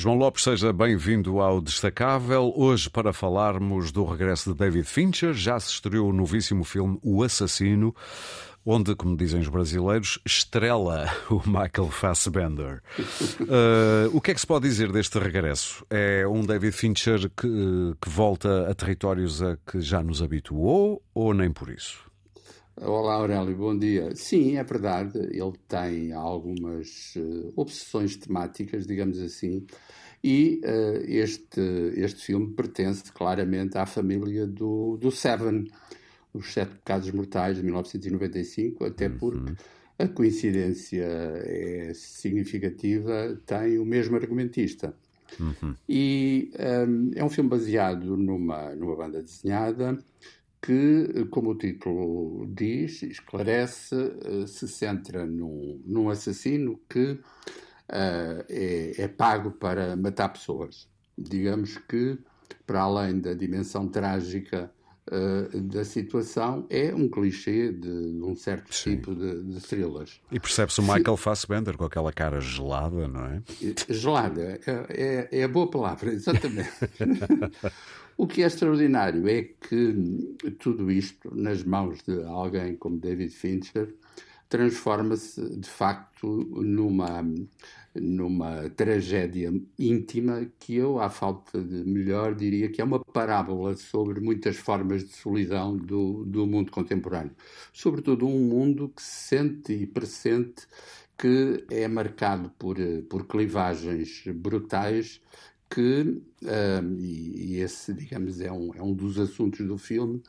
João Lopes, seja bem-vindo ao Destacável. Hoje, para falarmos do regresso de David Fincher, já se estreou o novíssimo filme O Assassino, onde, como dizem os brasileiros, estrela o Michael Fassbender. Uh, o que é que se pode dizer deste regresso? É um David Fincher que, que volta a territórios a que já nos habituou ou nem por isso? Olá Aurélio, bom dia. Sim, é verdade, ele tem algumas uh, obsessões temáticas, digamos assim, e uh, este, este filme pertence claramente à família do, do Seven, Os Sete Pecados Mortais, de 1995, até uhum. porque a coincidência é significativa, tem o mesmo argumentista. Uhum. E um, é um filme baseado numa, numa banda desenhada que, como o título diz, esclarece, eh, se centra num, num assassino que uh, é, é, pago para matar pessoas. Digamos que, para além da dimensão trágica uh, da situação, é um clichê de, de um certo Sim. tipo de, de thrillers. E percebe-se o Michael Fassbender com aquela cara gelada, não é? Gelada, é, é, é a boa palavra, exatamente. O que é extraordinário é que tudo isto, nas mãos de alguém como David Fincher, transforma-se de facto numa, numa tragédia íntima que eu, à falta de melhor, diria que é uma parábola sobre muitas formas de solidão do, do mundo contemporâneo. Sobretudo um mundo que se sente e pressente que é marcado por, por clivagens brutais que, e, e, esse, digamos, é um, é um dos assuntos do filme,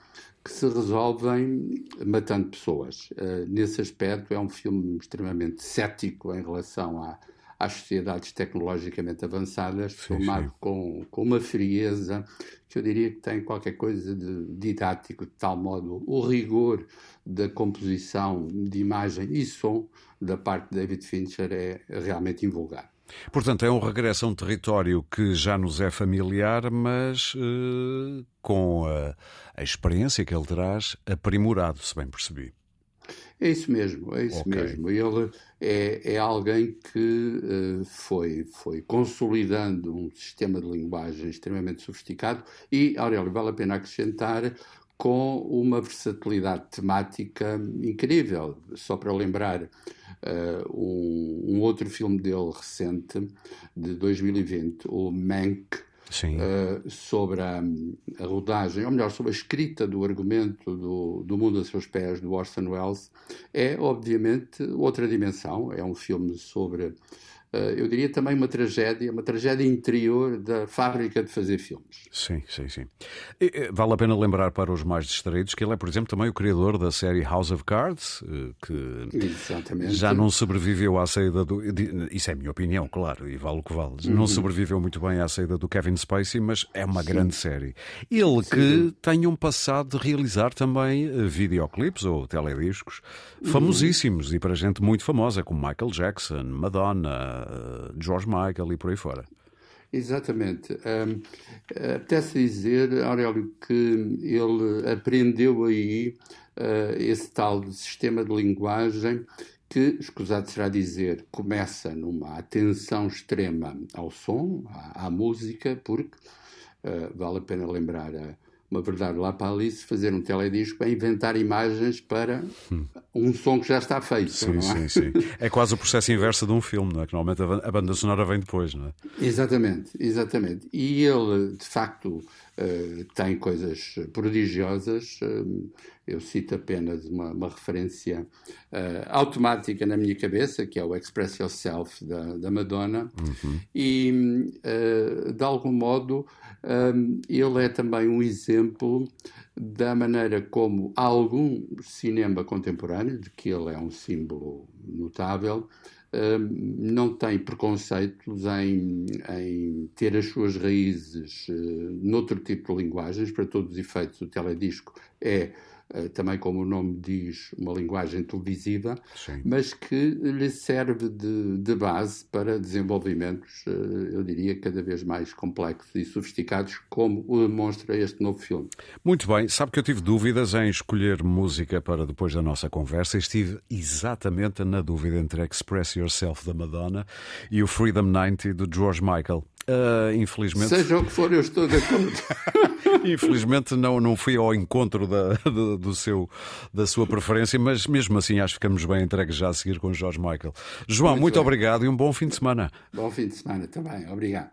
que se resolvem matando pessoas. Uh, nesse aspecto, é um filme extremamente cético em relação a, às sociedades tecnologicamente avançadas, sim, filmado sim. Com, com uma frieza que eu diria que tem qualquer coisa de didático, de tal modo o rigor da composição de imagem e som da parte de David Fincher é realmente invulgar. Portanto, é um regresso a um território que já nos é familiar, mas uh, com a, a, experiência que ele traz aprimorado, se bem percebi. É isso mesmo, é isso okay. mesmo. Ele é, é alguém que uh, foi, foi consolidando um sistema de linguagem extremamente sofisticado e, Aurélio, vale a pena acrescentar com uma versatilidade temática incrível. Só para lembrar um, um, outro filme dele recente, de 2020, o Mank, uh, sobre a, a, rodagem, ou melhor, sobre a escrita do argumento do, do Mundo a Seus Pés, do Orson Welles, é obviamente outra dimensão. É um filme sobre eh, eu diria também uma tragédia, uma tragédia interior da fábrica de fazer filmes. Sim, sim, sim. E, vale a pena lembrar para os mais distraídos que ele é, por exemplo, também o criador da série House of Cards, eh, que Exatamente. já não sobreviveu à saída do. Isso é a minha opinião, claro, e vale o que vale. Uhum. Não sobreviveu muito bem à saída do Kevin Spacey, mas é uma sim. grande série. Ele sim. que tem um passado de realizar também eh, videoclipes ou telediscos uhum. famosíssimos e para gente muito famosa, como Michael Jackson, Madonna. George Michael e por aí fora. Exatamente. Um, apetece dizer, Aurélio, que ele aprendeu aí uh, esse tal sistema de linguagem que, escusado será dizer, começa numa atenção extrema ao som, à, à música, porque uh, vale a pena lembrar a uma verdade lá para Alice, fazer um teledisco para inventar imagens para hum. um som que já está feito. Sim, é? sim, sim. É quase o processo inverso de um filme, não é? Que normalmente a banda sonora vem depois, não é? Exatamente, exatamente. E ele, de facto, uh, tem coisas prodigiosas. Uh, eu cito apenas uma, uma referência uh, automática na minha cabeça, que é o Express Yourself da, da Madonna, uhum. e de algum modo um, ele é também um exemplo da maneira como algum cinema contemporâneo, de que ele é um símbolo notável, não tem preconceitos em, em, ter as suas raízes uh, noutro tipo de linguagens. Para todos os efeitos, o teledisco é eh, também como o nome diz, uma linguagem televisiva, Sim. mas que lhe serve de, de, base para desenvolvimentos, eh, eu diria, cada vez mais complexos e sofisticados, como o demonstra este novo filme. Muito bem, sabe que eu tive dúvidas em escolher música para depois da nossa conversa e estive exatamente na dúvida entre Express Yourself da Madonna e o Freedom 90 do George Michael. Uh, infelizmente. Seja o que for, eu estou de acordo. infelizmente não, não fui ao encontro da, do, do, seu, da sua preferência, mas mesmo assim acho que ficamos bem entregues já a seguir com o Jorge Michael. João, muito, muito obrigado e um bom fim de semana. Bom fim de semana também. Obrigado.